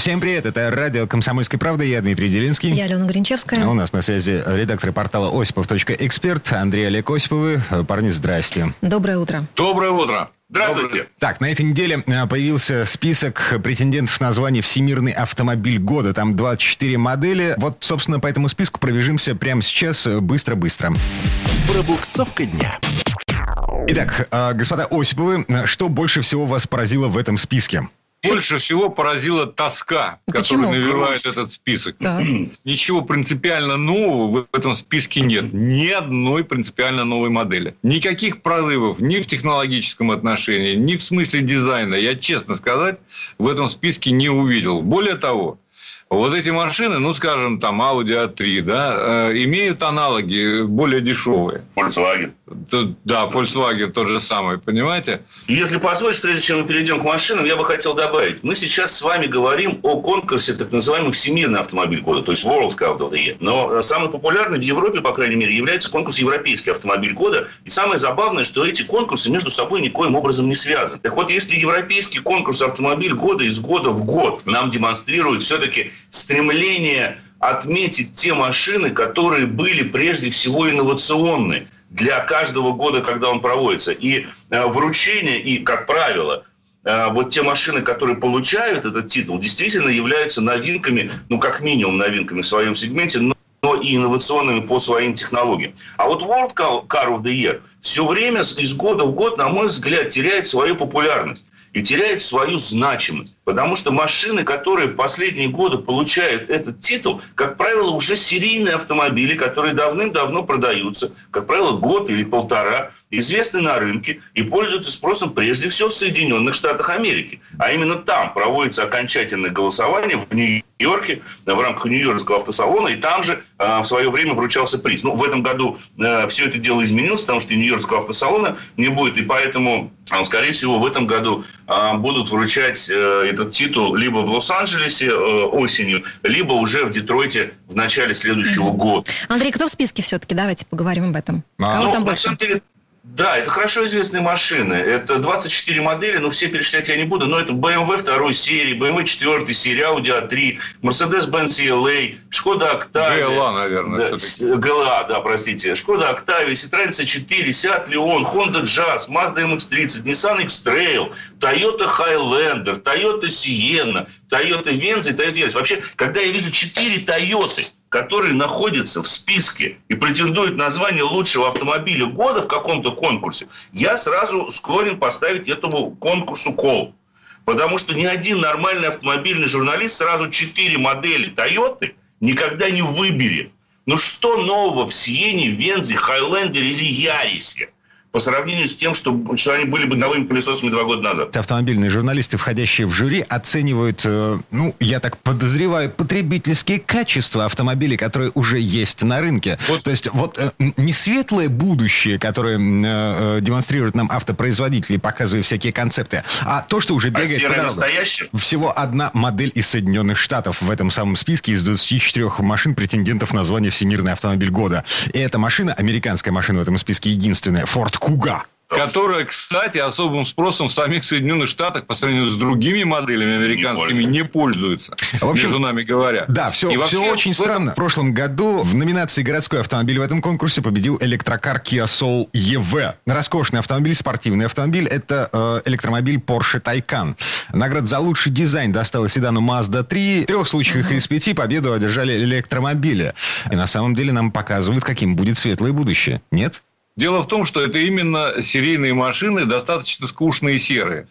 Всем привет, это радио «Комсомольской правды», я Дмитрий Делинский. Я Алена Гринчевская. У нас на связи редактор портала осипов.эксперт Андрей Олег Осиповы. Парни, здрасте. Доброе утро. Доброе утро. Здравствуйте. Так, на этой неделе э, появился список претендентов на звание «Всемирный автомобиль года». Там 24 модели. Вот, собственно, по этому списку пробежимся прямо сейчас э, быстро-быстро. Пробуксовка дня. Итак, э, господа Осиповы, что больше всего вас поразило в этом списке? Больше всего поразила тоска, Почему? которая навевает этот список. Так. Ничего принципиально нового в этом списке нет. Ни одной принципиально новой модели. Никаких прорывов ни в технологическом отношении, ни в смысле дизайна, я честно сказать, в этом списке не увидел. Более того, вот эти машины, ну, скажем, там Audi A3, да, э, имеют аналоги более дешевые. Volkswagen. Да, Volkswagen тот же самый, понимаете? Если позволишь, прежде чем мы перейдем к машинам, я бы хотел добавить. Мы сейчас с вами говорим о конкурсе так называемый Всемирный автомобиль года, то есть World Car of the Year. Но э, самый популярный в Европе, по крайней мере, является конкурс Европейский автомобиль года. И самое забавное, что эти конкурсы между собой никоим образом не связаны. Так вот, если Европейский конкурс автомобиль года из года в год нам демонстрирует все-таки стремление отметить те машины, которые были прежде всего инновационны для каждого года, когда он проводится. И э, вручение, и, как правило, э, вот те машины, которые получают этот титул, действительно являются новинками, ну, как минимум новинками в своем сегменте, но но и инновационными по своим технологиям. А вот World Car of the Year все время из года в год, на мой взгляд, теряет свою популярность и теряет свою значимость. Потому что машины, которые в последние годы получают этот титул, как правило, уже серийные автомобили, которые давным-давно продаются, как правило, год или полтора, известны на рынке и пользуются спросом прежде всего в Соединенных Штатах Америки. А именно там проводится окончательное голосование в Нью-Йорке в рамках Нью-Йоркского автосалона, и там же э, в свое время вручался приз. Ну, в этом году э, все это дело изменилось, потому что Нью-Йоркского автосалона не будет, и поэтому, э, скорее всего, в этом году э, будут вручать э, этот титул либо в Лос-Анджелесе э, осенью, либо уже в Детройте в начале следующего года. Андрей, кто в списке все-таки? Давайте поговорим об этом. А, Кого Ну, там на больше? самом деле, да, это хорошо известные машины. Это 24 модели, но все перечислять я не буду. Но это BMW второй серии, BMW 4 серии, Audi A3, Mercedes-Benz CLA, Шкода Octavia. GLA, наверное, Да, GLA, да, простите. Шкода Octavia, Citroёn C4, Seat Leon, Honda Jazz, Mazda MX-30, Nissan X-Trail, Toyota Highlander, Toyota Sienna, Toyota Venza и Toyota Yaris. Вообще, когда я вижу 4 Toyota, которые находятся в списке и претендуют на звание лучшего автомобиля года в каком-то конкурсе, я сразу склонен поставить этому конкурсу кол. Потому что ни один нормальный автомобильный журналист сразу четыре модели Тойоты никогда не выберет. Ну что нового в Сиене, Вензе, Хайлендере или Ярисе? По сравнению с тем, что, что они были бы новыми пылесосами два года назад. Автомобильные журналисты, входящие в жюри, оценивают, э, ну, я так подозреваю, потребительские качества автомобилей, которые уже есть на рынке. Вот. То есть вот э, не светлое будущее, которое э, э, демонстрируют нам автопроизводители, показывая всякие концепты, а то, что уже А бегает по серое дорогам. Всего одна модель из Соединенных Штатов в этом самом списке из 24 машин претендентов на звание Всемирный автомобиль года. И эта машина, американская машина в этом списке единственная, Ford Kuga. Которая, кстати, особым спросом в самих Соединенных Штатах по сравнению с другими моделями американскими не пользуется, В общем, между нами говоря. Да, все, И вообще все очень в этом- странно. В прошлом году в номинации «Городской автомобиль» в этом конкурсе победил электрокар Kia Soul EV. Роскошный автомобиль, спортивный автомобиль. Это э, электромобиль Porsche Taycan. Награда за лучший дизайн досталась седану Mazda 3. В трех случаях из пяти победу одержали электромобили. И на самом деле нам показывают, каким будет светлое будущее. Нет? Дело в том, что это именно серийные машины, достаточно скучные серые.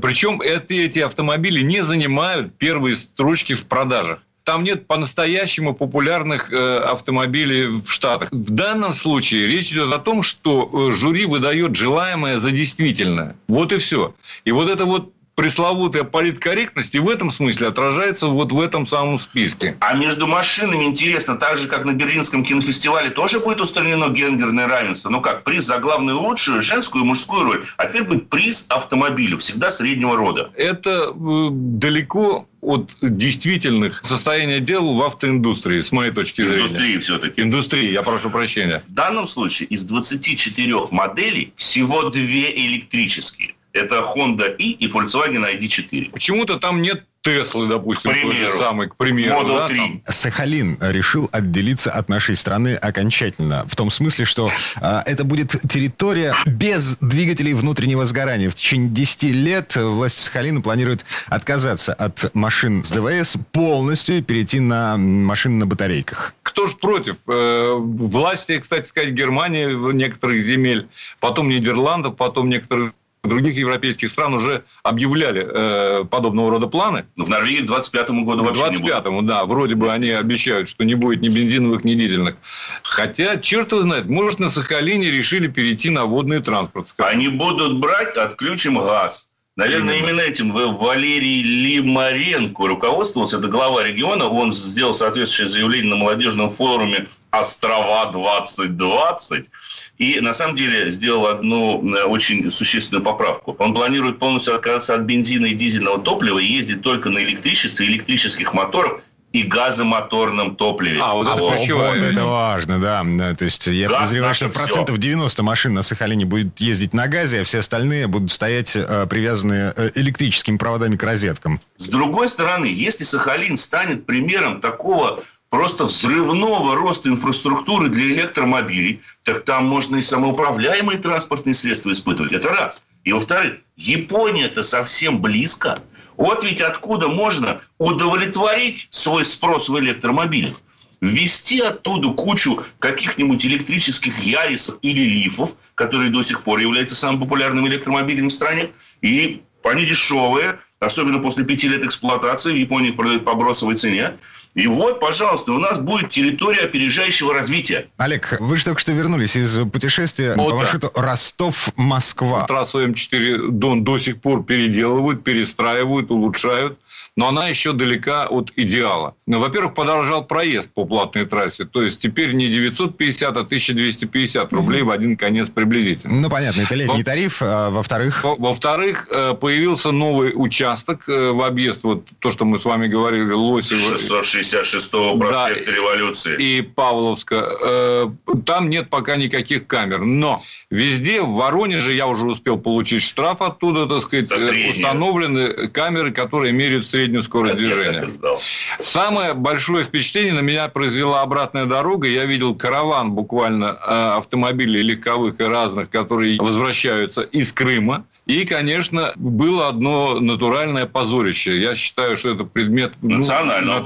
Причем эти, эти автомобили не занимают первые строчки в продажах. Там нет по-настоящему популярных э, автомобилей в Штатах. В данном случае речь идет о том, что э, жюри выдает желаемое за действительное. Вот и все. И вот это вот пресловутая политкорректность и в этом смысле отражается вот в этом самом списке. А между машинами, интересно, так же, как на Берлинском кинофестивале, тоже будет устранено гендерное равенство? Ну как, приз за главную лучшую женскую и мужскую роль. А теперь будет приз автомобилю, всегда среднего рода. Это э, далеко от действительных состояния дел в автоиндустрии, с моей точки зрения. Индустрии все-таки. Индустрии, я прошу прощения. В данном случае из 24 моделей всего две электрические. Это Honda i и Volkswagen ID4. Почему-то там нет Теслы, допустим, К примеру. той же самой, к примеру. Model да, 3. там. Сахалин решил отделиться от нашей страны окончательно. В том смысле, что а, это будет территория без двигателей внутреннего сгорания. В течение 10 лет власти Сахалина планируют отказаться от машин с ДВС полностью и перейти на машины на батарейках. Кто ж против? Э, Власти, кстати сказать, Германии, некоторых земель, потом Нидерландов, потом некоторых других европейских стран уже объявляли э, подобного рода планы. Но в Норвегии к 25 году вообще не будет. 25-му, да, вроде бы они обещают, что не будет ни бензиновых, ни дизельных. Хотя, черт его знает, может, на Сахалине решили перейти на водный транспорт. скажем. Они будут брать, отключим газ. Наверное, Именно. именно этим Валерий Лимаренко руководствовался. Это глава региона. Он сделал соответствующее заявление на молодежном форуме «Острова 2020». И, на самом деле, сделал одну э, очень существенную поправку. Он планирует полностью отказаться от бензина и дизельного топлива и ездить только на электричестве, электрических моторах и газомоторном топливе. А, вот это Вот. О, ключевое. вот это важно, да. То есть я Газ подозреваю, что процентов 90 машин на Сахалине будет ездить на газе, а все остальные будут стоять э, привязанные э, электрическими проводами к розеткам. С другой стороны, если Сахалин станет примером такого просто взрывного роста инфраструктуры для электромобилей, так там можно и самоуправляемые транспортные средства испытывать. Это раз. И во-вторых, Япония-то совсем близко. Вот ведь откуда можно удовлетворить свой спрос в электромобилях. Ввести оттуда кучу каких-нибудь электрических ярисов или лифов, которые до сих пор являются самым популярным электромобилем в стране. И они дешевые, особенно после пяти лет эксплуатации, в Японии продают по бросовой цене. И вот, пожалуйста, у нас будет территория опережающего развития. Олег, вы же только что вернулись из путешествия Вот по да. маршруту Ростов-Москва. Трассу М4 Дон до сих пор переделывают, перестраивают, улучшают. Но она еще далека от идеала. Ну, Во-первых, подорожал проезд по платной трассе. То есть, теперь не 950, а 1250 рублей в один конец приблизительно. Ну, понятно, это летний Во- тариф. а во-вторых, Во- Во-вторых, э, появился новый участок э, в объезд. Вот то, что мы с вами говорили, Лосево 666-го проспекта Да. революции. и Павловска. Э, Там нет пока никаких камер. Но везде, в Воронеже, я уже успел получить штраф оттуда, так сказать, установлены камеры, которые меряют среднюю скорость движения. Самое большое впечатление на меня произвела обратная дорога. Я видел караван буквально э, автомобилей легковых и разных, которые возвращаются из Крыма. И, конечно, было одно натуральное позорище. Я считаю, что это предмет ну, Национального-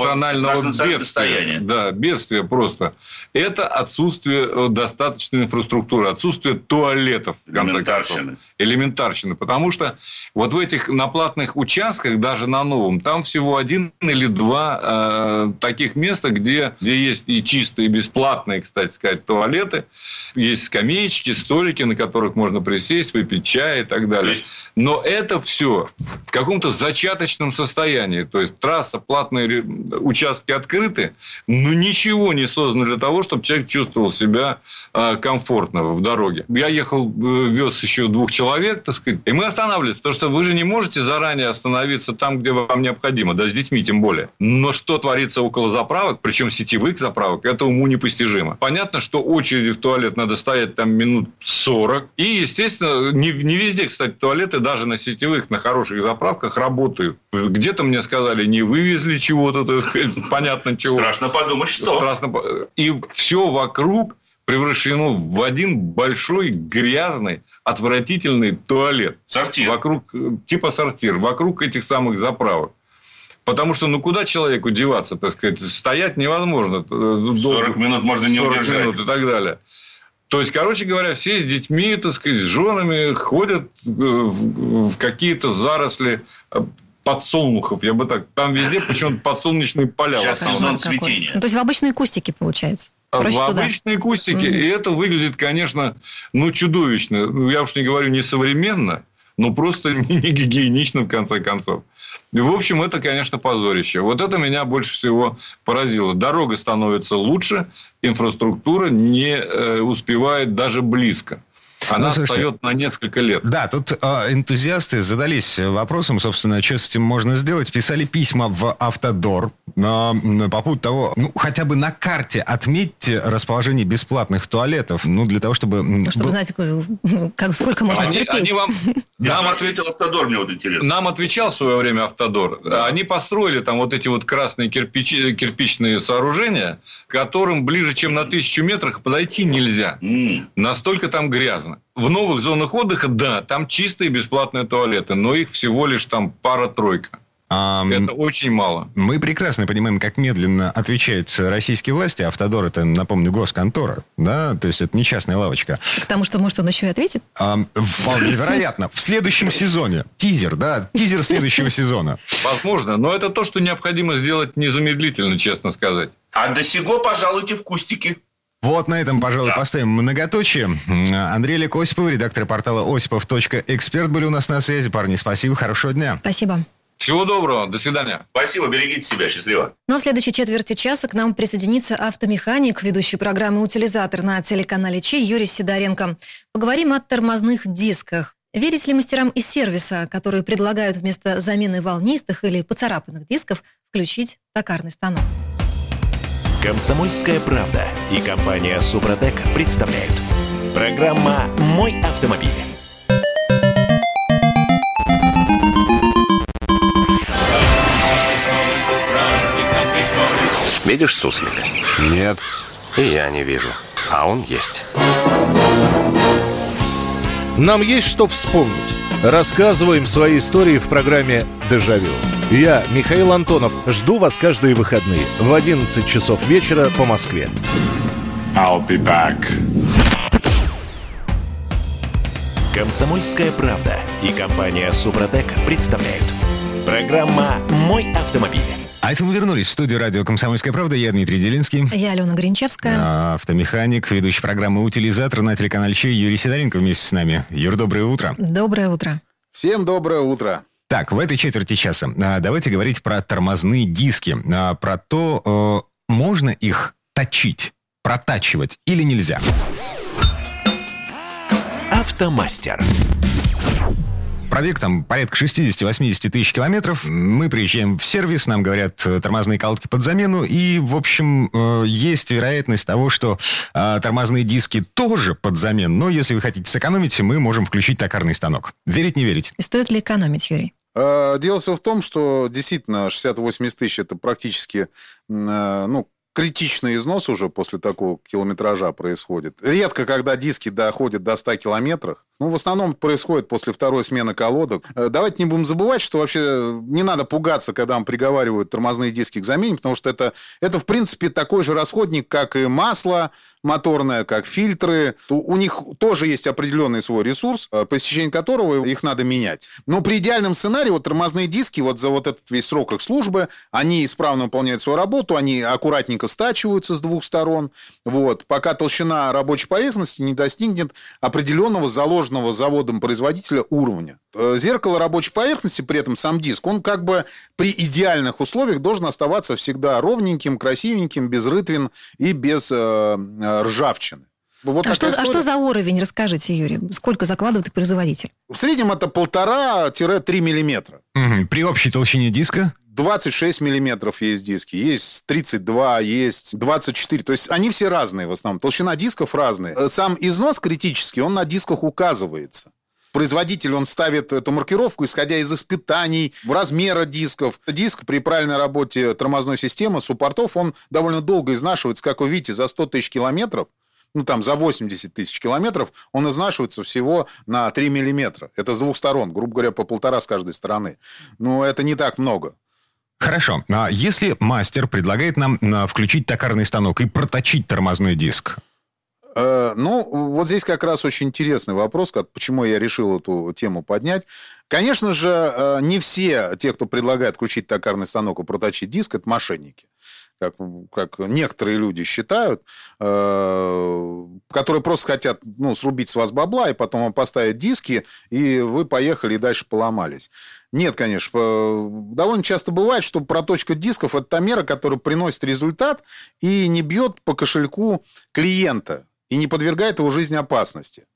бедствия. достояние. Да, бедствие просто. Это отсутствие э, достаточной инфраструктуры, отсутствие туалетов. в конце концов. Элементарщины. Элементарщины. Потому что вот в этих на платных участках, даже на новом, там всего один или два э, таких места, где, где есть и чистые, и бесплатные, кстати сказать, туалеты. Есть скамеечки, столики, на которых можно присесть, выпить чай и так далее. Есть- Но это все в каком-то зачаточном состоянии. То есть трасса, платные участки открыты, но ничего не создано для того, чтобы человек чувствовал себя э, комфортно в дороге. Я ехал, э, вез еще двух человек, так сказать, и мы останавливались, потому что вы же не можете заранее остановиться там, где вам необходимо, да, с детьми тем более. Но что творится около заправок, причем сетевых заправок, это уму непостижимо. Понятно, что очереди в туалет надо стоять там минут 40. И, естественно, не, не везде, кстати, туалеты даже на сетевых, на хороших заправках работают. Где-то мне сказали, не вывезли чего-то, понятно чего. Страшно подумать, что. Страшно. И все вокруг превращено в один большой грязный, отвратительный туалет. Сортир. Вокруг, э, типа сортир, вокруг этих самых заправок. Потому что, ну, куда человеку деваться, так сказать, стоять невозможно. э, 40 долго, минут можно не 40 удержать. минут и так далее. То есть, короче говоря, все с детьми, так сказать, с женами ходят э, в какие-то заросли э, подсолнухов, я бы так... Там везде почему-то подсолнечные поля. Сейчас сезон цветения. Ну, то есть в обычные кустики, получается. Проще в туда. обычные кустики. Мгм. И это выглядит, конечно, ну, чудовищно. Ну, Я уж не говорю не современно, ну, просто не гигиенично, в конце концов. И, в общем, это, конечно, позорище. Вот это меня больше всего поразило. Дорога становится лучше, инфраструктура не э, успевает даже близко. Она ну, встает на несколько лет. Да, тут э, энтузиасты задались вопросом, собственно, что с этим можно сделать. Писали письма в Автодор но, по поводу того, ну, хотя бы на карте отметьте расположение бесплатных туалетов, ну, для того, чтобы... Ну, чтобы был... знать, как, сколько можно они, терпеть. Они вам... Нам ответил Автодор, мне вот интересно. Нам отвечал в свое время Автодор. Они построили там вот эти вот красные кирпичи, кирпичные сооружения, к которым ближе, чем на тысячу метров подойти нельзя. Настолько там грязно. В новых зонах отдыха, да, там чистые бесплатные туалеты, но их всего лишь там пара-тройка. А, это очень мало. Мы прекрасно понимаем, как медленно отвечают российские власти. Автодор это, напомню, госконтора. Да? То есть это не частная лавочка. К тому, что, может, он еще и ответит? А, вполне вероятно. В следующем сезоне. Тизер, да? Тизер следующего сезона. Возможно. Но это то, что необходимо сделать незамедлительно, честно сказать. А до сего пожалуйте в кустики. Вот на этом, пожалуй, да. поставим многоточие. Андрей Лек Осипов, редактор портала осипов.эксперт были у нас на связи. Парни, спасибо, хорошего дня. Спасибо. Всего доброго, до свидания. Спасибо, берегите себя, счастливо. Ну а в следующей четверти часа к нам присоединится автомеханик, ведущий программы «Утилизатор» на телеканале Че Юрий Сидоренко. Поговорим о тормозных дисках. Верить ли мастерам из сервиса, которые предлагают вместо замены волнистых или поцарапанных дисков включить токарный станок? Комсомольская правда и компания «Супротек» представляют. Программа «Мой автомобиль». Видишь суслика? Нет. И я не вижу. А он есть. Нам есть что вспомнить. Рассказываем свои истории в программе «Дежавю». Я, Михаил Антонов, жду вас каждые выходные в 11 часов вечера по Москве. I'll be back. Комсомольская правда и компания «Супротек» представляют. Программа «Мой автомобиль». А это мы вернулись в студию радио «Комсомольская правда». Я Дмитрий Делинский. Я Алена Гринчевская. А, автомеханик, ведущий программы «Утилизатор» на телеканале Чей Юрий Сидоренко вместе с нами. Юр, доброе утро. Доброе утро. Всем доброе утро. Так, в этой четверти часа а, давайте говорить про тормозные диски, а, про то, э, можно их точить, протачивать или нельзя. Автомастер. Пробег там порядка 60-80 тысяч километров. Мы приезжаем в сервис, нам говорят э, тормозные колодки под замену. И, в общем, э, есть вероятность того, что э, тормозные диски тоже под замену. Но если вы хотите сэкономить, мы можем включить токарный станок. Верить, не верить. Стоит ли экономить, Юрий? Дело все в том, что действительно 60-80 тысяч это практически ну, критичный износ уже после такого километража происходит. Редко, когда диски доходят до 100 километров. Ну, в основном происходит после второй смены колодок. Э, давайте не будем забывать, что вообще не надо пугаться, когда вам приговаривают тормозные диски к замене, потому что это, это в принципе, такой же расходник, как и масло моторное, как фильтры. У них тоже есть определенный свой ресурс, э, по истечению которого их надо менять. Но при идеальном сценарии вот тормозные диски вот за вот этот весь срок их службы, они исправно выполняют свою работу, они аккуратненько стачиваются с двух сторон, вот, пока толщина рабочей поверхности не достигнет определенного заложенного заводом-производителя уровня. Э, зеркало рабочей поверхности, при этом сам диск, он как бы при идеальных условиях должен оставаться всегда ровненьким, красивеньким, без рытвин и без э, э ржавчины. Вот а, что, а что за уровень, расскажите, Юрий? Сколько закладывает производитель? В среднем это полтора-три миллиметра. Угу. При общей толщине диска? 26 миллиметров есть диски, есть 32, есть 24. То есть они все разные в основном. Толщина дисков разная. Э, сам износ критический, он на дисках указывается. Производитель, он ставит эту маркировку, исходя из испытаний, размера дисков. Диск при правильной работе тормозной системы, суппортов, он довольно долго изнашивается, как вы видите, за 100 тысяч километров ну, там, за 80 тысяч километров, он изнашивается всего на 3 миллиметра. Это с двух сторон, грубо говоря, по полтора с каждой стороны. Но это не так много. Хорошо. А если мастер предлагает нам а, включить токарный станок и проточить тормозной диск, э, ну, вот здесь как раз очень интересный вопрос, почему я решил эту тему поднять. Конечно же, э, не все те, кто предлагает включить токарный станок и проточить диск, это мошенники. как, как некоторые люди считают, э, которые просто хотят ну, срубить с вас бабла и потом поставить диски, и вы поехали и дальше поломались. Нет, конечно. Довольно часто бывает, что проточка дисков – это та мера, которая приносит результат и не бьет по кошельку клиента и не подвергает его жизни опасности.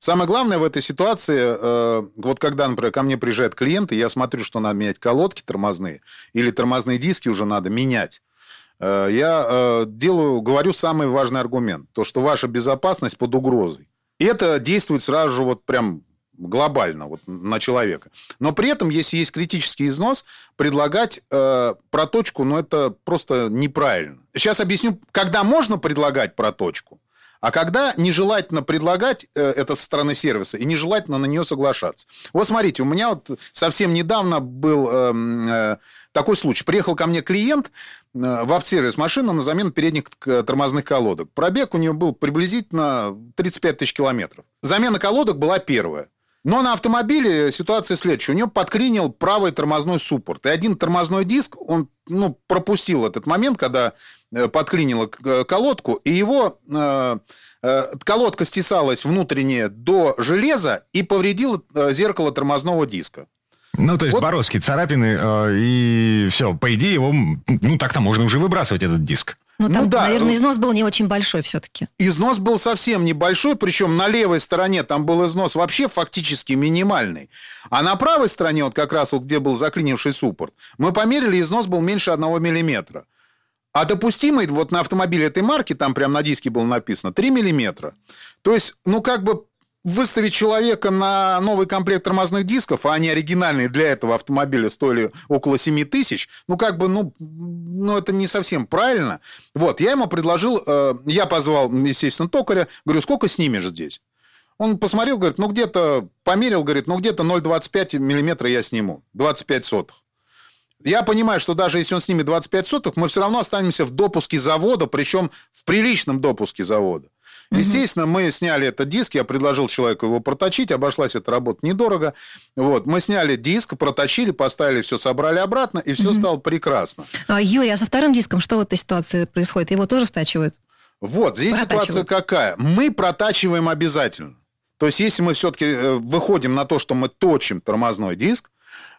Самое главное в этой ситуации, э, вот когда, например, ко мне приезжает клиент, и я смотрю, что надо менять колодки тормозные, или тормозные диски уже надо менять, э, я э, делаю, говорю самый важный аргумент, то, что ваша безопасность под угрозой. И это действует сразу же вот прям глобально вот, на человека. Но при этом, если есть критический износ, предлагать э, проточку, ну, это просто неправильно. Сейчас объясню, когда можно предлагать проточку, а когда нежелательно предлагать э, это со стороны сервиса и нежелательно на нее соглашаться. Вот смотрите, у меня вот совсем недавно был э, э, такой случай. Приехал ко мне клиент э, в автосервис машина на замену передних тормозных колодок. Пробег у нее был приблизительно 35 тысяч километров. Замена колодок была первая. Но на автомобиле ситуация следующая. У него подклинил правый тормозной суппорт. И один тормозной диск, он ну, пропустил этот момент, когда э, подклинила э, колодку, и его э, колодка стесалась внутренне до железа и повредила зеркало тормозного диска. Ну, то есть вот. бороздки, царапины, э, и все. По идее, его, ну, так-то можно уже выбрасывать, этот диск. Ну, там, ну, да. наверное, износ был не очень большой все-таки. Износ был совсем небольшой, причем на левой стороне там был износ вообще фактически минимальный. А на правой стороне, вот как раз вот где был заклинивший суппорт, мы померили, износ был меньше одного миллиметра. А допустимый вот на автомобиле этой марки, там прям на диске было написано, 3 миллиметра. То есть, ну, как бы выставить человека на новый комплект тормозных дисков, а они оригинальные для этого автомобиля стоили около 7 тысяч, ну, как бы, ну, ну, это не совсем правильно. Вот, я ему предложил, э, я позвал, естественно, токаря, говорю, сколько снимешь здесь? Он посмотрел, говорит, ну, где-то, померил, говорит, ну, где-то 0,25 миллиметра я сниму, 25 сотых. Я понимаю, что даже если он снимет 25 сотых, мы все равно останемся в допуске завода, причем в приличном допуске завода. Угу. Естественно, мы сняли этот диск, я предложил человеку его проточить, обошлась эта работа недорого. Вот, мы сняли диск, проточили, поставили все, собрали обратно, и все угу. стало прекрасно. А, Юрий, а со вторым диском что в этой ситуации происходит? Его тоже стачивают? Вот, здесь ситуация какая? Мы протачиваем обязательно. То есть, если мы все-таки э, выходим на то, что мы точим тормозной диск,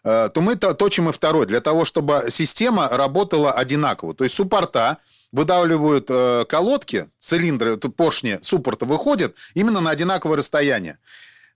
э, то мы точим и второй, для того, чтобы система работала одинаково. То есть, суппорта выдавливают э, колодки, цилиндры, поршни суппорта выходят именно на одинаковое расстояние.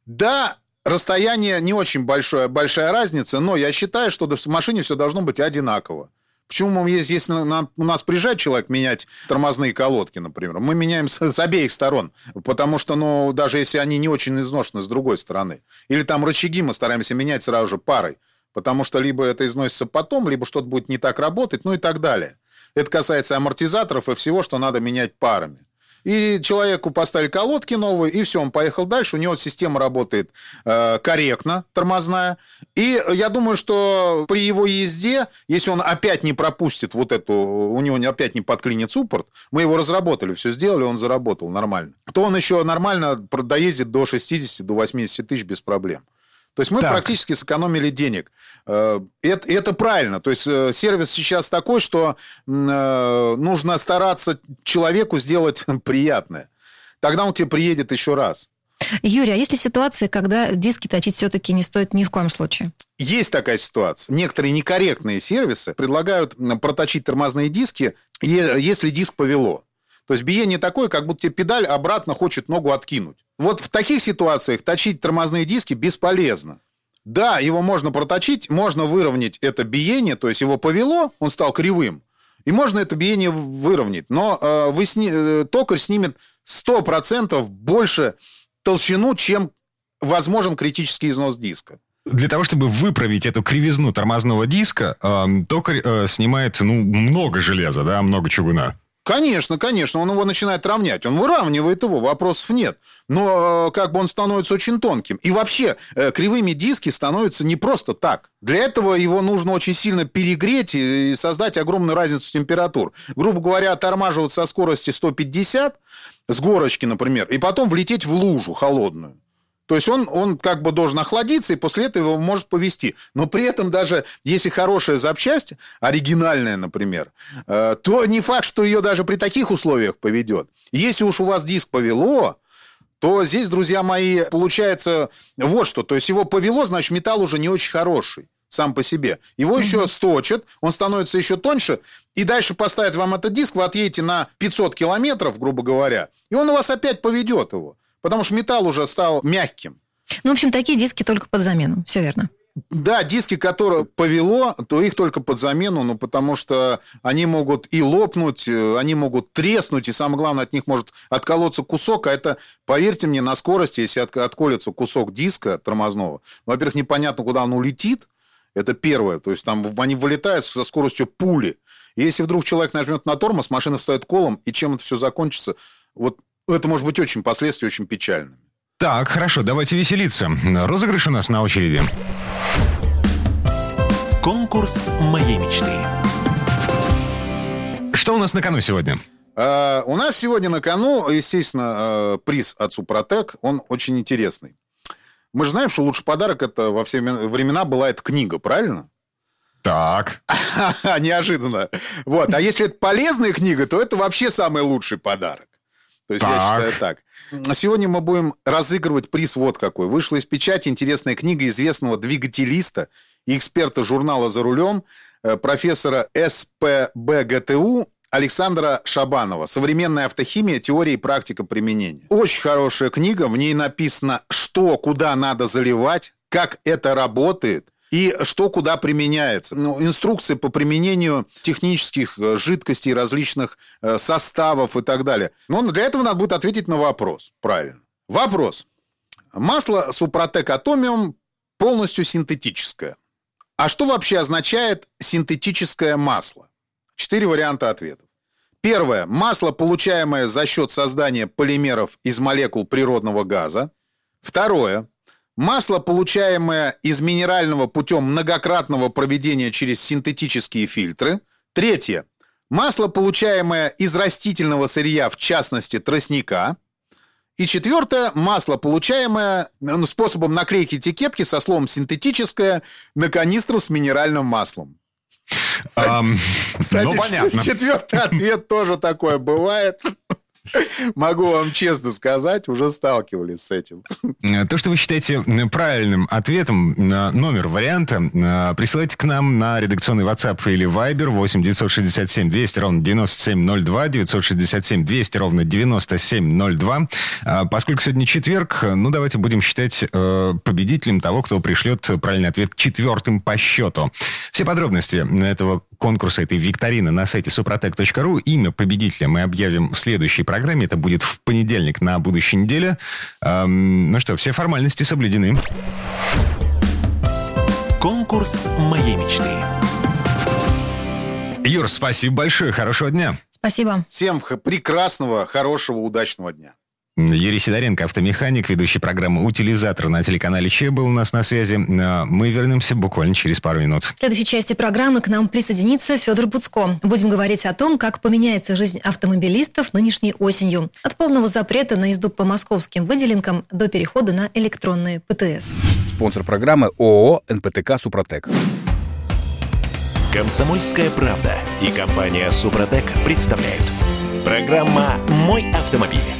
Да, расстояние не очень большое, большая разница, но я считаю, что в машине все должно быть одинаково. Почему есть, если у нас приезжает человек менять тормозные колодки, например, мы меняем с, с обеих сторон, потому что, ну, даже если они не очень изношены с другой стороны. Или там рычаги мы стараемся менять сразу же парой, потому что либо это износится потом, либо что-то будет не так работать, ну и так далее. Это касается амортизаторов и всего, что надо менять парами. И человеку поставили колодки новые, и все, он поехал дальше. У него система работает э, корректно, тормозная. И я думаю, что при его езде, если он опять не пропустит вот эту, у него опять не подклинит суппорт, мы его разработали, все сделали, он заработал нормально, то он еще нормально доездит до 60, до 80 тысяч без проблем. То есть мы так. практически сэкономили денег. Э, это, это правильно. То есть э, сервис сейчас такой, что э, нужно стараться человеку сделать приятное. Тогда он тебе приедет еще раз. Юрий, а есть ли ситуации, когда диски точить все-таки не стоит ни в коем случае? Есть такая ситуация. Некоторые некорректные сервисы предлагают проточить тормозные диски, если диск повело. То есть биение такое, как будто тебе педаль обратно хочет ногу откинуть. Вот в таких ситуациях точить тормозные диски бесполезно. Да, его можно проточить, можно выровнять это биение, то есть его повело, он стал кривым, и можно это биение выровнять. Но э, вы сни... Э, токарь снимет 100% больше толщину, чем возможен критический износ диска. Для того, чтобы выправить эту кривизну тормозного диска, э, токарь э, снимает ну, много железа, да, много чугуна. Конечно, конечно, он его начинает равнять. Он выравнивает его, вопросов нет. Но э, как бы он становится очень тонким. И вообще, э, кривыми диски становятся не просто так. Для этого его нужно очень сильно перегреть и создать огромную разницу температур. Грубо говоря, тормаживать со скорости 150 с горочки, например, и потом влететь в лужу холодную. То есть он, он как бы должен охладиться, и после этого его может повести. Но при этом даже если хорошая запчасть, оригинальная, например, э, то не факт, что ее даже при таких условиях поведет. Если уж у вас диск повело, то здесь, друзья мои, получается вот что. То есть его повело, значит, металл уже не очень хороший сам по себе. Его mm-hmm. еще сточат, он становится еще тоньше, и дальше поставят вам этот диск, вы отъедете на 500 километров, грубо говоря, и он у вас опять поведет его. Потому что металл уже стал мягким. Ну, в общем, такие диски только под замену. Все верно. Да, диски, которые повело, то их только под замену, ну, потому что они могут и лопнуть, э, они могут треснуть, и самое главное, от них может отколоться кусок, а это, поверьте мне, на скорости, если от, отколется кусок диска тормозного, во-первых, непонятно, куда он улетит, это первое, то есть там они вылетают со скоростью пули. И если вдруг человек нажмет на тормоз, машина встает колом, и чем это все закончится, вот это может быть очень последствия очень печальными. Так, хорошо, давайте веселиться. Розыгрыш у нас на очереди. Конкурс моей мечты. Что у нас на кону сегодня? Uh, у нас сегодня на кону, естественно, uh, приз от Супротек. Он очень интересный. Мы же знаем, что лучший подарок это во все времена была эта книга, правильно? Так. Неожиданно. Вот. А если это полезная книга, то это вообще самый лучший подарок. То есть так. я считаю так. Сегодня мы будем разыгрывать приз вот какой. Вышла из печати интересная книга известного двигателиста и эксперта журнала «За рулем», э, профессора СПБГТУ Александра Шабанова «Современная автохимия. Теория и практика применения». Очень хорошая книга. В ней написано, что, куда надо заливать, как это работает – и что куда применяется. Ну, инструкции по применению технических э, жидкостей, различных э, составов и так далее. Но для этого надо будет ответить на вопрос. Правильно. Вопрос. Масло Супротек Атомиум полностью синтетическое. А что вообще означает синтетическое масло? Четыре варианта ответов. Первое. Масло, получаемое за счет создания полимеров из молекул природного газа. Второе. Масло, получаемое из минерального путем многократного проведения через синтетические фильтры. Третье. Масло, получаемое из растительного сырья, в частности тростника. И четвертое. Масло, получаемое ну, способом наклейки этикетки со словом «синтетическое» на канистру с минеральным маслом. Um, Кстати, ну, понятно. четвертый ответ тоже такое бывает. Могу вам честно сказать, уже сталкивались с этим. То, что вы считаете правильным ответом номер варианта, э, присылайте к нам на редакционный WhatsApp или Viber 8 967 200 ровно 9702, 967 200 ровно 9702. А поскольку сегодня четверг, ну, давайте будем считать э, победителем того, кто пришлет правильный ответ четвертым по счету. Все подробности этого конкурса, этой викторины на сайте suprotec.ru. Имя победителя мы объявим в следующей программе. Это будет в понедельник на будущей неделе. Эм, ну что, все формальности соблюдены. Конкурс моей мечты. Юр, спасибо большое. Хорошего дня. Спасибо. Всем прекрасного, хорошего, удачного дня. Юрий Сидоренко, автомеханик, ведущий программы «Утилизатор» на телеканале Че был у нас на связи. А, мы вернемся буквально через пару минут. В следующей части программы к нам присоединится Федор Буцко. Будем говорить о том, как поменяется жизнь автомобилистов нынешней осенью. От полного запрета на езду по московским выделенкам до перехода на электронные ПТС. Спонсор программы ООО «НПТК Супротек». Комсомольская правда и компания «Супротек» представляют. Программа «Мой автомобиль».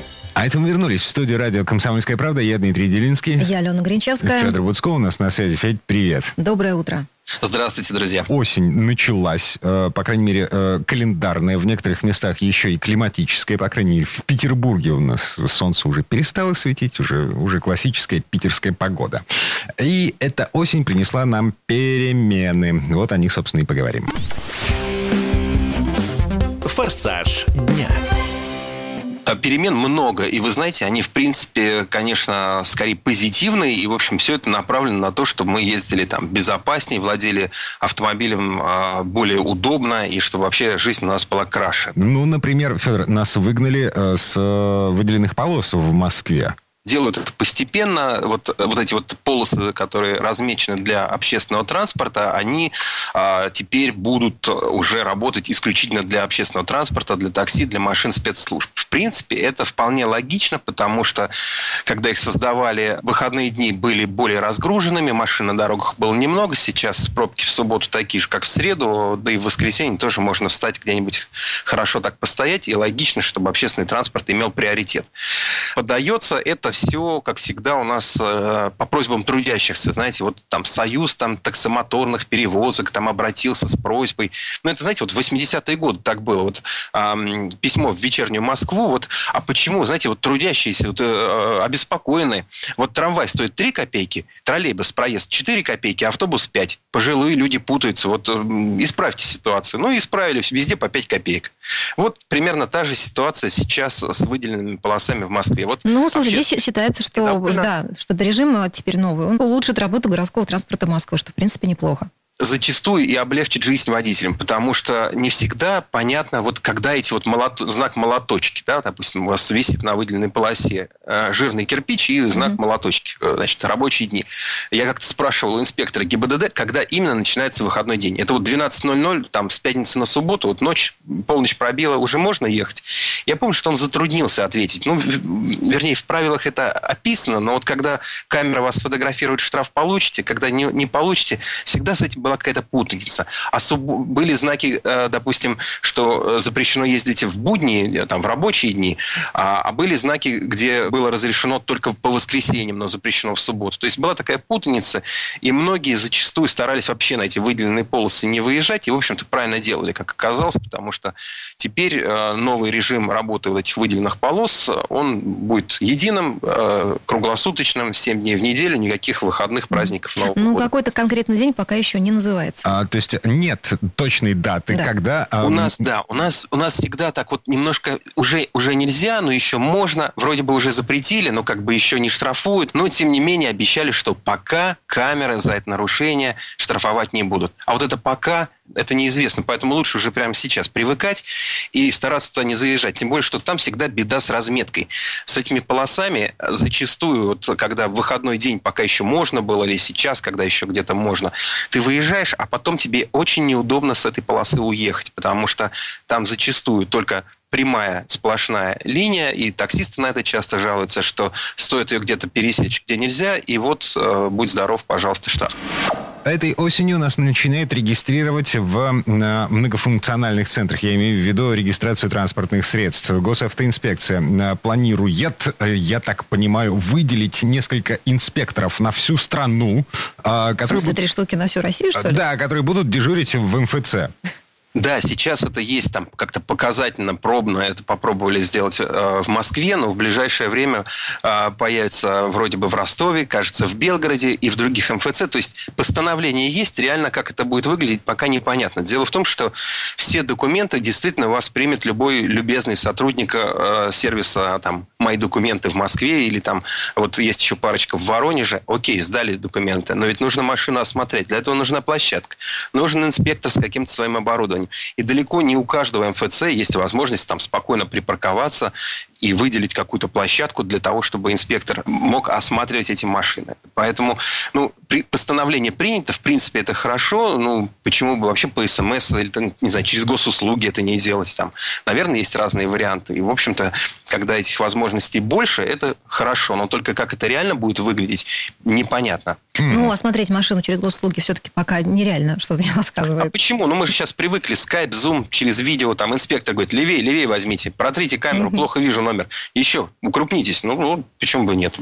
А это мы вернулись в студию радио «Комсомольская правда». Я Дмитрий Делинский. Я Алена Гринчевская. Федор Буцко у нас на связи. Федь, привет. Доброе утро. Здравствуйте, друзья. Осень началась, э, по крайней мере, э, календарная, в некоторых местах еще и климатическая, по крайней мере, в Петербурге у нас солнце уже перестало светить, уже, уже классическая питерская погода. И эта осень принесла нам перемены. Вот о них, собственно, и поговорим. Форсаж дня. Э, перемен много. И вы знаете, они, в принципе, конечно, скорее позитивные. И, в общем, все это направлено на то, чтобы мы ездили там безопаснее, владели автомобилем э, более удобно, и чтобы вообще жизнь у нас была краше. Ну, например, Федор, нас выгнали э, с выделенных полос в Москве делают это постепенно. Вот, вот эти вот полосы, которые размечены для общественного транспорта, они а, теперь будут уже работать исключительно для общественного транспорта, для такси, для машин спецслужб. В принципе, это вполне логично, потому что, когда их создавали, выходные дни были более разгруженными, машин на дорогах было немного. Сейчас пробки в субботу такие же, как в среду, да и в воскресенье тоже можно встать где-нибудь хорошо так постоять, и логично, чтобы общественный транспорт имел приоритет. Подается это все, как всегда, у нас э, по просьбам трудящихся. Знаете, вот там Союз там таксомоторных перевозок там обратился с просьбой. Ну, это, знаете, вот в 80-е годы так было. Вот э, письмо в вечернюю Москву. Вот, а почему, знаете, вот трудящиеся вот, э, обеспокоены. Вот трамвай стоит 3 копейки, троллейбус проезд 4 копейки, автобус 5. Пожилые люди путаются. Вот э, исправьте ситуацию. Ну, исправили везде по 5 копеек. Вот примерно та же ситуация сейчас с выделенными полосами в Москве. Вот ну, слушай, здесь считается, что, да, что режим теперь новый, он улучшит работу городского транспорта Москвы, что, в принципе, неплохо зачастую и облегчит жизнь водителям, потому что не всегда понятно, вот когда эти вот молот... знак молоточки, да, допустим, у вас висит на выделенной полосе э, жирный кирпич и знак mm-hmm. молоточки, э, значит, рабочие дни. Я как-то спрашивал у инспектора ГИБДД, когда именно начинается выходной день. Это вот 12.00, там, с пятницы на субботу, вот ночь, полночь пробила, уже можно ехать? Я помню, что он затруднился ответить. Ну, вернее, в правилах это описано, но вот когда камера вас фотографирует, штраф получите, когда не, не получите, всегда с этим была какая-то путаница. Особо были знаки, э, допустим, что запрещено ездить в будни, э, там, в рабочие дни, а, а были знаки, где было разрешено только по воскресеньям, но запрещено в субботу. То есть была такая путаница, и многие зачастую старались вообще на эти выделенные полосы не выезжать, и, в общем-то, правильно делали, как оказалось, потому что теперь э, новый режим работы вот этих выделенных полос, он будет единым, круглосуточным, 7 дней в неделю, никаких выходных праздников Нового ну, года. Какой-то конкретный день пока еще не называется. А, то есть нет точной даты, да. когда... А... У нас, да, у нас, у нас всегда так вот немножко уже, уже нельзя, но еще можно. Вроде бы уже запретили, но как бы еще не штрафуют. Но, тем не менее, обещали, что пока камеры за это нарушение штрафовать не будут. А вот это пока это неизвестно, поэтому лучше уже прямо сейчас привыкать и стараться туда не заезжать. Тем более, что там всегда беда с разметкой. С этими полосами зачастую, вот, когда в выходной день пока еще можно было, или сейчас, когда еще где-то можно, ты выезжаешь, а потом тебе очень неудобно с этой полосы уехать, потому что там зачастую только прямая сплошная линия, и таксисты на это часто жалуются, что стоит ее где-то пересечь, где нельзя, и вот э, будь здоров, пожалуйста, штраф. Этой осенью нас начинает регистрировать в многофункциональных центрах. Я имею в виду регистрацию транспортных средств. Госавтоинспекция планирует, я так понимаю, выделить несколько инспекторов на всю страну. Которые в смысле, три штуки на всю Россию, что ли? Да, которые будут дежурить в МФЦ. Да, сейчас это есть там как-то показательно, пробно. Это попробовали сделать э, в Москве, но в ближайшее время э, появится вроде бы в Ростове, кажется, в Белгороде и в других МФЦ. То есть постановление есть, реально как это будет выглядеть, пока непонятно. Дело в том, что все документы действительно вас примет любой любезный сотрудник э, сервиса там «Мои документы» в Москве или там вот есть еще парочка в Воронеже. Окей, сдали документы, но ведь нужно машину осмотреть. Для этого нужна площадка. Нужен инспектор с каким-то своим оборудованием. И далеко не у каждого МФЦ есть возможность там спокойно припарковаться и выделить какую-то площадку для того, чтобы инспектор мог осматривать эти машины. Поэтому, ну, при, постановление принято, в принципе, это хорошо. Ну, почему бы вообще по СМС или, там, не знаю, через госуслуги это не делать там? Наверное, есть разные варианты. И, в общем-то, когда этих возможностей больше, это хорошо. Но только как это реально будет выглядеть, непонятно. Ну, осмотреть машину через госуслуги все-таки пока нереально, что мне рассказывает. А почему? Ну, мы же сейчас привыкли Skype, Zoom, через видео, там, инспектор говорит, левее, левее возьмите, протрите камеру, плохо вижу номер. Еще, укрупнитесь. Ну, ну, почему бы нет?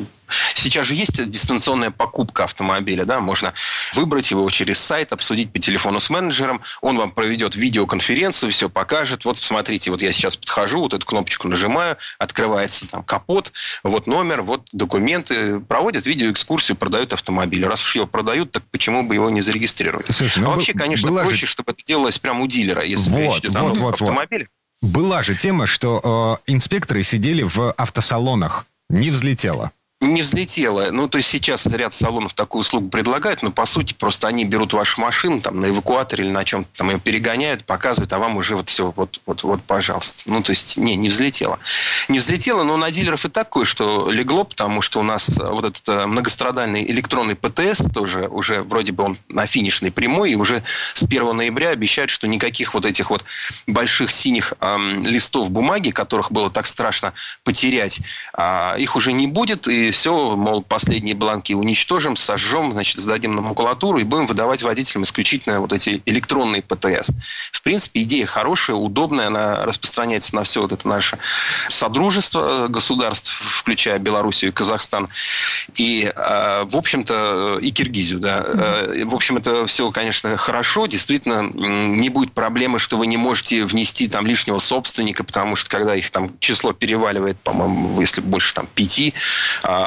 Сейчас же есть дистанционная покупка автомобиля, да, можно выбрать его через сайт, обсудить по телефону с менеджером, он вам проведет видеоконференцию, все покажет. Вот смотрите, вот я сейчас подхожу, вот эту кнопочку нажимаю, открывается там капот, вот номер, вот документы, проводят видеоэкскурсию, продают автомобиль. Раз уж его продают, так почему бы его не зарегистрировать? Слушай, ну, а вообще, конечно, проще, же... чтобы это делалось прямо у дилера, если вот, речь идет вот, о вот, автомобиле. Вот. Была же тема, что э, инспекторы сидели в автосалонах. Не взлетело не взлетело. Ну, то есть сейчас ряд салонов такую услугу предлагают, но по сути просто они берут вашу машину там на эвакуаторе или на чем-то там ее перегоняют, показывают, а вам уже вот все, вот, вот, вот, пожалуйста. Ну, то есть, не, не взлетело. Не взлетело, но на дилеров и так кое-что легло, потому что у нас вот этот э, многострадальный электронный ПТС тоже уже вроде бы он на финишной прямой, и уже с 1 ноября обещают, что никаких вот этих вот больших синих эм, листов бумаги, которых было так страшно потерять, э, их уже не будет, и все, мол, последние бланки уничтожим, сожжем, значит, сдадим на макулатуру и будем выдавать водителям исключительно вот эти электронные ПТС. В принципе, идея хорошая, удобная, она распространяется на все вот это наше содружество государств, включая Белоруссию и Казахстан, и, э, в общем-то, и Киргизию, да. Mm-hmm. В общем, это все, конечно, хорошо, действительно, не будет проблемы, что вы не можете внести там лишнего собственника, потому что когда их там число переваливает, по-моему, если больше там пяти,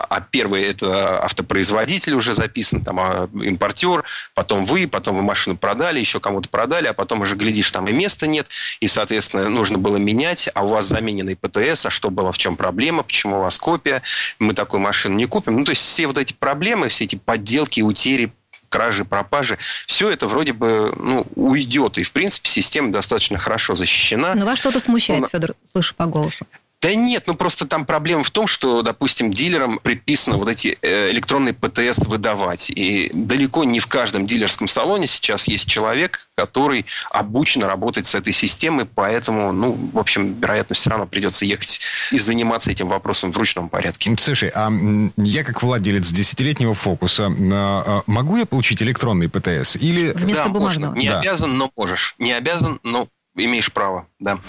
а, первый это автопроизводитель уже записан, там а, импортер, потом вы, потом вы машину продали, еще кому-то продали, а потом уже глядишь, там и места нет, и, соответственно, нужно было менять, а у вас замененный ПТС, а что было, в чем проблема, почему у вас копия, мы такую машину не купим. Ну, то есть все вот эти проблемы, все эти подделки, утери, кражи, пропажи, все это вроде бы ну, уйдет. И, в принципе, система достаточно хорошо защищена. Но вас что-то смущает, ну, Федор, слышу по голосу. Да нет, ну просто там проблема в том, что, допустим, дилерам предписано вот эти э, электронные ПТС выдавать. И далеко не в каждом дилерском салоне сейчас есть человек, который обучен работать с этой системой, поэтому, ну, в общем, вероятно, все равно придется ехать и заниматься этим вопросом в ручном порядке. Слушай, а я как владелец десятилетнего фокуса, а, могу я получить электронный ПТС? Или... Вместо да, бумажного? Можно. Не да. обязан, но можешь. Не обязан, но имеешь право, да.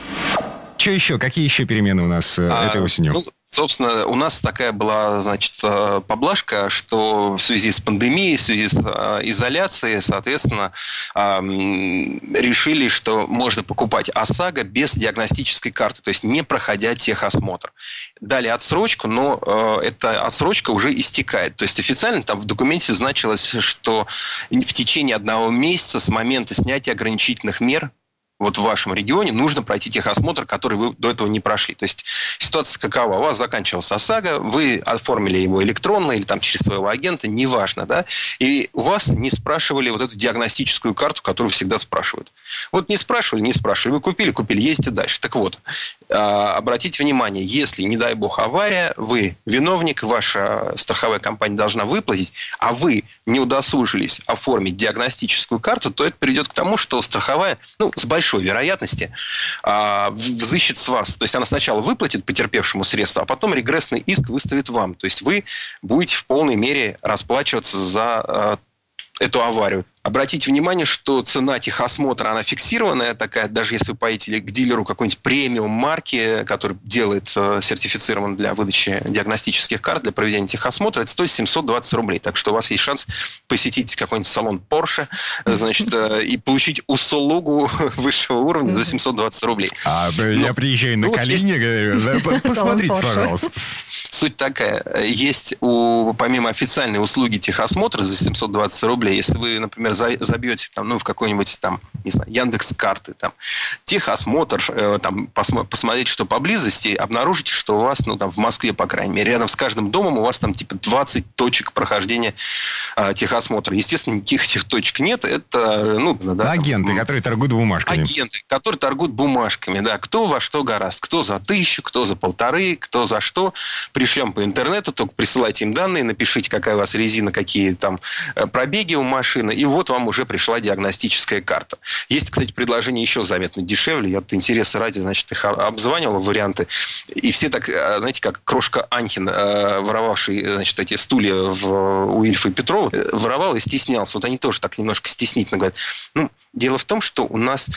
Что еще? Какие еще перемены у нас э, а, этой осенью? Ну, собственно, у нас такая была, значит, э, поблажка, что в связи с пандемией, в связи с э, изоляцией, соответственно, решили, что можно покупать ОСАГО без диагностической карты, то есть не проходя техосмотр. Дали отсрочку, но эта отсрочка уже истекает. То есть официально там в документе значилось, что в течение одного месяца с момента снятия ограничительных мер вот в вашем регионе нужно пройти техосмотр, который вы до этого не прошли. То есть ситуация какова? У вас заканчивался ОСАГО, вы оформили его электронно или там через своего агента, неважно, да, и у вас не спрашивали вот эту диагностическую карту, которую всегда спрашивают. Вот не спрашивали, не спрашивали, вы купили, купили, ездите дальше. Так вот, а, обратите внимание, если, не дай бог, авария, вы виновник, ваша страховая компания должна выплатить, а вы не удосужились оформить диагностическую карту, то это приведет к тому, что страховая, ну, с большой большой вероятности а, взыщет с вас. То есть она сначала выплатит потерпевшему средства, а потом регрессный иск выставит вам. То есть вы будете в полной мере расплачиваться за а, эту аварию. Обратите внимание, что цена техосмотра, она фиксированная такая, даже если вы поедете к дилеру какой-нибудь премиум марки, который делает э, сертифицирован для выдачи диагностических карт, для проведения техосмотра, это стоит 720 рублей. Так что у вас есть шанс посетить какой-нибудь салон Porsche, э, значит, э, и получить услугу высшего уровня за 720 рублей. А Но, я ну, приезжаю на ну, Калининград, посмотрите, пожалуйста. Суть такая. Есть у, помимо официальной услуги техосмотра за 720 рублей, если вы, например, забьете там, ну, в какой-нибудь там, не знаю, Яндекс карты, там, техосмотр, э, там, посмо, посмотреть, что поблизости, обнаружите, что у вас, ну, там, в Москве, по крайней мере, рядом с каждым домом у вас там, типа, 20 точек прохождения э, техосмотра. Естественно, никаких этих точек нет. Это, ну, да, Агенты, там, которые торгуют бумажками. Агенты, которые торгуют бумажками, да. Кто во что гораст. Кто за тысячу, кто за полторы, кто за что. При пришлем по интернету, только присылайте им данные, напишите, какая у вас резина, какие там э, пробеги у машины, и вот вам уже пришла диагностическая карта. Есть, кстати, предложение еще заметно дешевле. Я от интереса ради, значит, их обзванивал варианты. И все так, э, знаете, как крошка Анхин, э, воровавший, значит, эти стулья в, у Ильфа и Петрова, воровал и стеснялся. Вот они тоже так немножко стеснительно говорят. Ну, дело в том, что у нас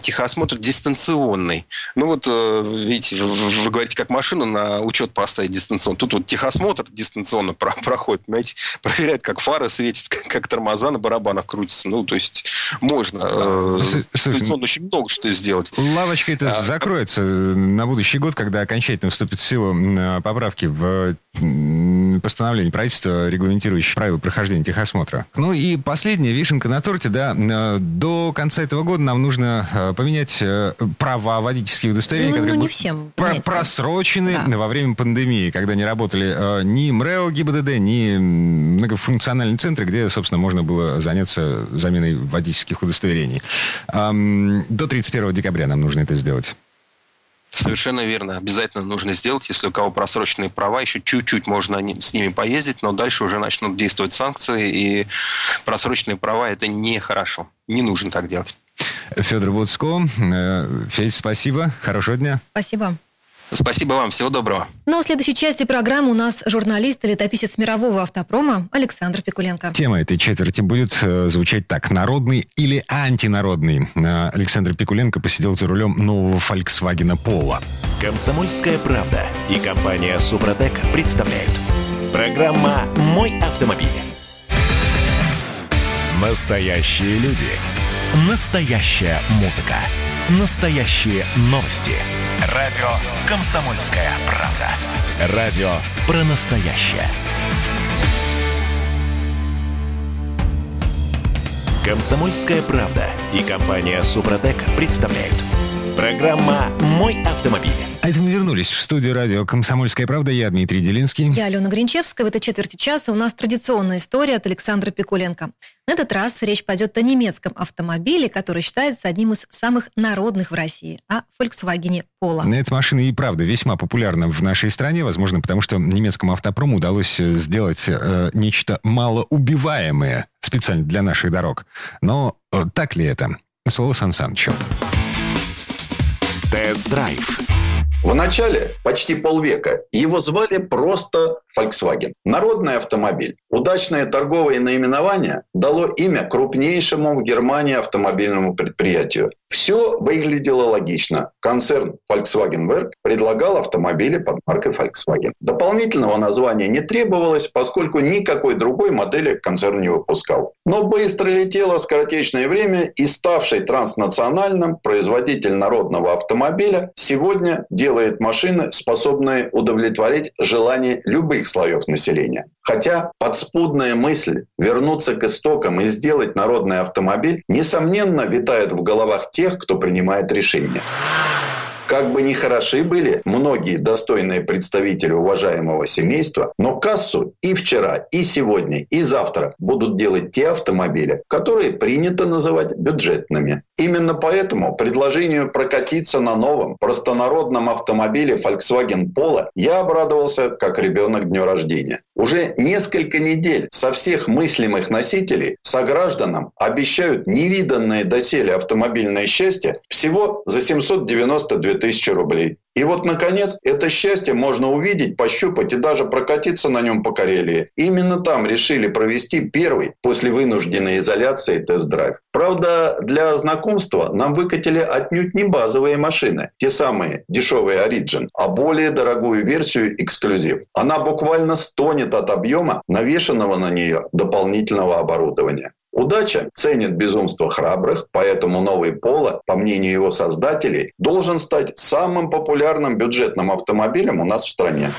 техосмотр дистанционный. Ну вот, видите, вы говорите, как машину на учет поставить дистанционно. Тут вот техосмотр дистанционно проходит, понимаете, проверяет, как фары светят, как, как тормоза на барабанах крутятся. Ну, то есть можно э, дистанционно очень много что сделать. Лавочка это а, закроется на будущий год, когда окончательно вступит в силу поправки в постановление правительства, регламентирующее правила прохождения техосмотра. Ну и последняя вишенка на торте, да, э, до конца этого года нам нужно э, поменять э, права водительские удостоверения, Ну, которые ну, не будут всем, про- просрочены Да. во время пандемии, когда не работали э, ни МРЭО ГИБДД, ни многофункциональные центры, где, собственно, можно было заняться заменой водительских удостоверений. До 31 декабря нам нужно это сделать. Совершенно верно. Обязательно нужно сделать, если у кого просроченные права, еще чуть-чуть можно с ними поездить, но дальше уже начнут действовать санкции, и просроченные права – это нехорошо. Не нужно так делать. Федор Буцко. Э, Федь, спасибо. Хорошего дня. Спасибо. Спасибо вам. Всего доброго. Но в следующей части программы у нас журналист и летописец мирового автопрома Александр Пикуленко. Тема этой четверти будет э, звучать так. Народный или антинародный. Э, Александр Пикуленко посидел за рулем нового Volkswagen Polo. Комсомольская правда и компания Супротек представляют. Программа «Мой автомобиль». Настоящие люди. Настоящая музыка. Настоящие новости. Радио «Комсомольская правда». Радио про настоящее. Комсомольская правда и компания Супротек представляют. Программа «Мой автомобиль». А это мы вернулись в студию радио «Комсомольская правда». Я Дмитрий Делинский. Я Алена Гринчевская. В этой четверти часа у нас традиционная история от Александра Пикуленко. На этот раз речь пойдет о немецком автомобиле, который считается одним из самых народных в России, о Volkswagen Polo. Эта машина и правда весьма популярна в нашей стране, возможно, потому что немецкому автопрому удалось э, сделать э, нечто малоубиваемое специально для наших дорог. Но э, так ли это? Слово Сан Санычу. Тест-драйв. В начале, почти полвека, его звали просто Volkswagen. Народный автомобиль. Удачное торговое наименование дало имя крупнейшему в Германии автомобильному предприятию. Все выглядело логично. Концерн Volkswagen Werk предлагал автомобили под маркой Volkswagen. Дополнительного названия не требовалось, поскольку никакой другой модели концерн не выпускал. Но быстро летело скоротечное время, и ставший транснациональным производитель народного автомобиля сегодня делает машины, способные удовлетворить желания любых слоев населения. Хотя подспудная мысль вернуться к истокам и сделать народный автомобиль, несомненно, витает в головах тех, кто принимает решения. Как бы ни хороши были многие достойные представители уважаемого семейства, но кассу и вчера, и сегодня, и завтра будут делать те автомобили, которые принято называть бюджетными. Именно поэтому предложению прокатиться на новом простонародном автомобиле Volkswagen Polo я обрадовался как ребенок дню рождения. Уже несколько недель со всех мыслимых носителей согражданам обещают невиданное доселе автомобильное счастье всего за 792 тысячи рублей. И вот, наконец, это счастье можно увидеть, пощупать и даже прокатиться на нем по Карелии. Именно там решили провести первый после вынужденной изоляции тест-драйв. Правда, для знакомства нам выкатили отнюдь не базовые машины, те самые дешевые Origin, а более дорогую версию эксклюзив. Она буквально стонет от объема навешенного на нее дополнительного оборудования. Удача ценит безумство храбрых, поэтому новый Поло, по мнению его создателей, должен стать самым популярным бюджетным автомобилем у нас в стране.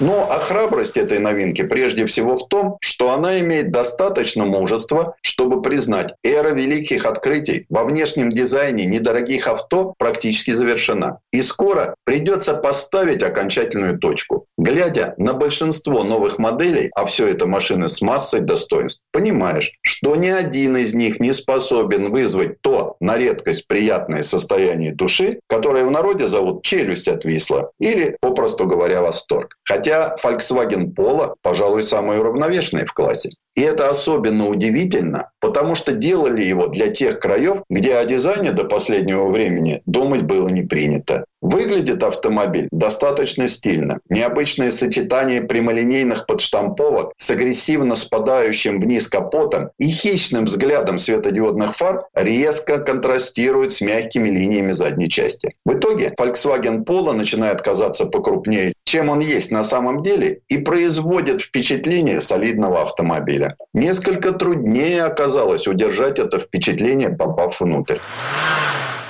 Но а храбрость этой новинки прежде всего в том, что она имеет достаточно мужества, чтобы признать, эра великих открытий во внешнем дизайне недорогих авто практически завершена. И скоро придется поставить окончательную точку. Глядя на большинство новых моделей, а все это машины с массой достоинств, понимаешь, что ни один из них не способен вызвать то, на редкость, приятное состояние души, которое в народе зовут челюсть отвисла или, попросту говоря, восторг. Хотя Volkswagen Polo, пожалуй, самый уравновешенный в классе. И это особенно удивительно, потому что делали его для тех краев, где о дизайне до последнего времени думать было не принято. Выглядит автомобиль достаточно стильно. Необычное сочетание прямолинейных подштамповок с агрессивно спадающим вниз капотом и хищным взглядом светодиодных фар резко контрастирует с мягкими линиями задней части. В итоге Volkswagen Polo начинает казаться покрупнее, чем он есть на самом деле, и производит впечатление солидного автомобиля. Несколько труднее оказалось удержать это впечатление, попав внутрь.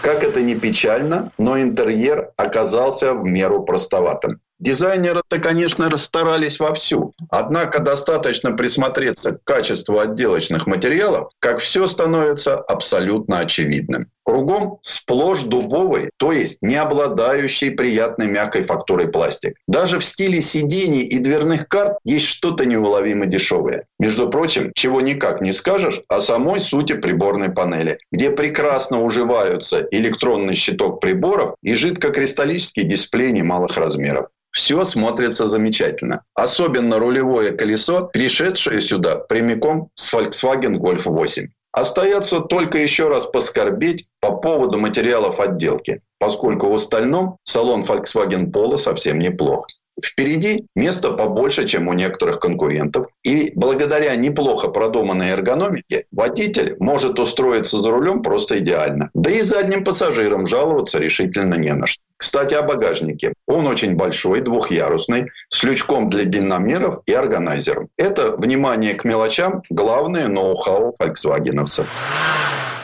Как это ни печально, но интерьер оказался в меру простоватым. Дизайнеры-то, конечно, расстарались вовсю. Однако достаточно присмотреться к качеству отделочных материалов, как все становится абсолютно очевидным. Кругом сплошь дубовый, то есть не обладающий приятной мягкой фактурой пластик. Даже в стиле сидений и дверных карт есть что-то неуловимо дешевое. Между прочим, чего никак не скажешь о самой сути приборной панели, где прекрасно уживаются электронный щиток приборов и жидкокристаллический дисплей немалых размеров. Все смотрится замечательно. Особенно рулевое колесо, пришедшее сюда прямиком с Volkswagen Golf 8. Остается только еще раз поскорбеть по поводу материалов отделки, поскольку в остальном салон Volkswagen Polo совсем неплох. Впереди место побольше, чем у некоторых конкурентов. И благодаря неплохо продуманной эргономике водитель может устроиться за рулем просто идеально. Да и задним пассажирам жаловаться решительно не на что. Кстати, о багажнике. Он очень большой, двухъярусный, с лючком для динамеров и органайзером. Это, внимание к мелочам, главное ноу-хау фольксвагеновцев.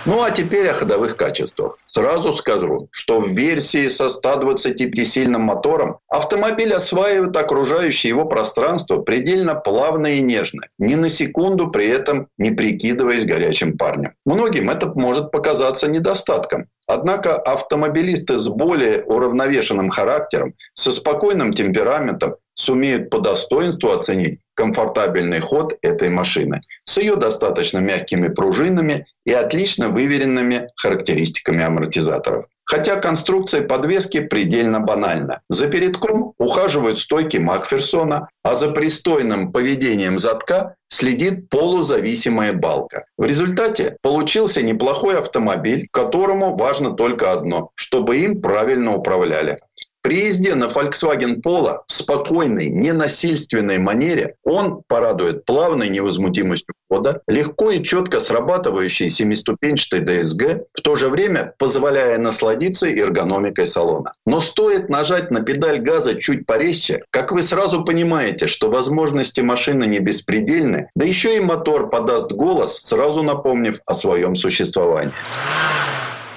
Ну а теперь о ходовых качествах. Сразу скажу, что в версии со 125-сильным мотором автомобиль осваивает окружающее его пространство предельно плавно и нежно, ни на секунду при этом не прикидываясь горячим парнем. Многим это может показаться недостатком. Однако автомобилисты с более уравновешенным характером, со спокойным темпераментом сумеют по достоинству оценить комфортабельный ход этой машины с ее достаточно мягкими пружинами и отлично выверенными характеристиками амортизаторов. Хотя конструкция подвески предельно банальна. За передком ухаживают стойки Макферсона, а за пристойным поведением задка следит полузависимая балка. В результате получился неплохой автомобиль, которому важно только одно – чтобы им правильно управляли. При езде на Volkswagen Polo в спокойной, ненасильственной манере он порадует плавной невозмутимостью хода, легко и четко срабатывающей семиступенчатой DSG, в то же время позволяя насладиться эргономикой салона. Но стоит нажать на педаль газа чуть порезче, как вы сразу понимаете, что возможности машины не беспредельны, да еще и мотор подаст голос, сразу напомнив о своем существовании.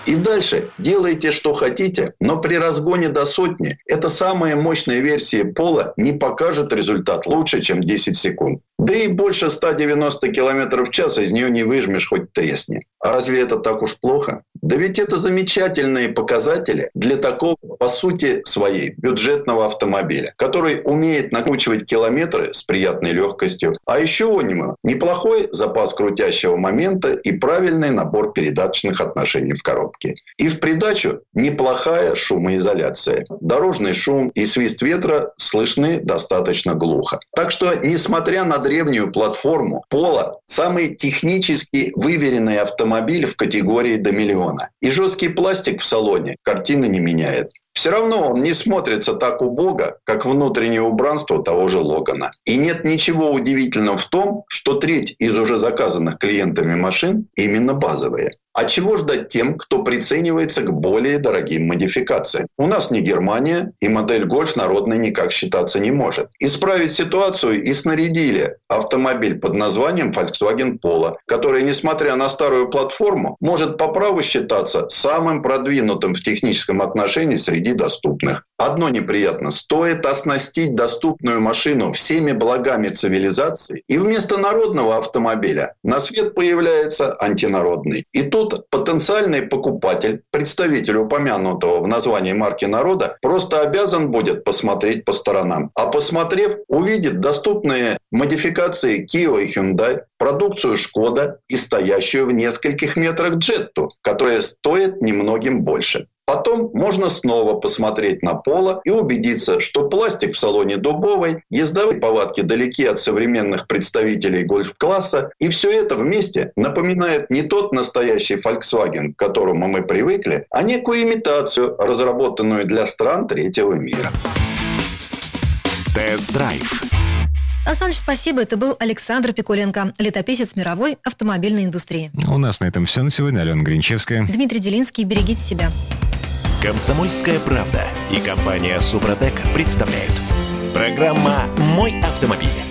И дальше делайте, что хотите, но при разгоне до сотни эта самая мощная версия пола не покажет результат лучше, чем 10 секунд. Да и больше 190 км в час из нее не выжмешь, хоть тресни. Разве это так уж плохо? Да ведь это замечательные показатели для такого, по сути своей, бюджетного автомобиля, который умеет накручивать километры с приятной легкостью. А еще у него неплохой запас крутящего момента и правильный набор передаточных отношений в коробке. И в придачу неплохая шумоизоляция. Дорожный шум и свист ветра слышны достаточно глухо. Так что, несмотря на древнюю платформу, Пола – самый технически выверенный автомобиль в категории до миллиона. И жесткий пластик в салоне картины не меняет. Все равно он не смотрится так убого, как внутреннее убранство того же Логана. И нет ничего удивительного в том, что треть из уже заказанных клиентами машин именно базовые. А чего ждать тем, кто приценивается к более дорогим модификациям? У нас не Германия, и модель Гольф народной никак считаться не может. Исправить ситуацию и снарядили автомобиль под названием Volkswagen Polo, который, несмотря на старую платформу, может по праву считаться самым продвинутым в техническом отношении среди доступных. Одно неприятно. Стоит оснастить доступную машину всеми благами цивилизации, и вместо народного автомобиля на свет появляется антинародный. И тут потенциальный покупатель, представитель упомянутого в названии марки народа, просто обязан будет посмотреть по сторонам. А посмотрев, увидит доступные модификации Kia и Hyundai, продукцию Шкода и стоящую в нескольких метрах Джетту, которая стоит немногим больше. Потом можно снова посмотреть на поло и убедиться, что пластик в салоне дубовый, ездовые повадки далеки от современных представителей гольф-класса, и все это вместе напоминает не тот настоящий Volkswagen, к которому мы привыкли, а некую имитацию, разработанную для стран третьего мира. Тест-драйв. Сан спасибо. Это был Александр Пикуленко, летописец мировой автомобильной индустрии. У нас на этом все на сегодня. Алена Гринчевская. Дмитрий Делинский. Берегите себя. Комсомольская правда и компания Супротек представляют. Программа «Мой автомобиль».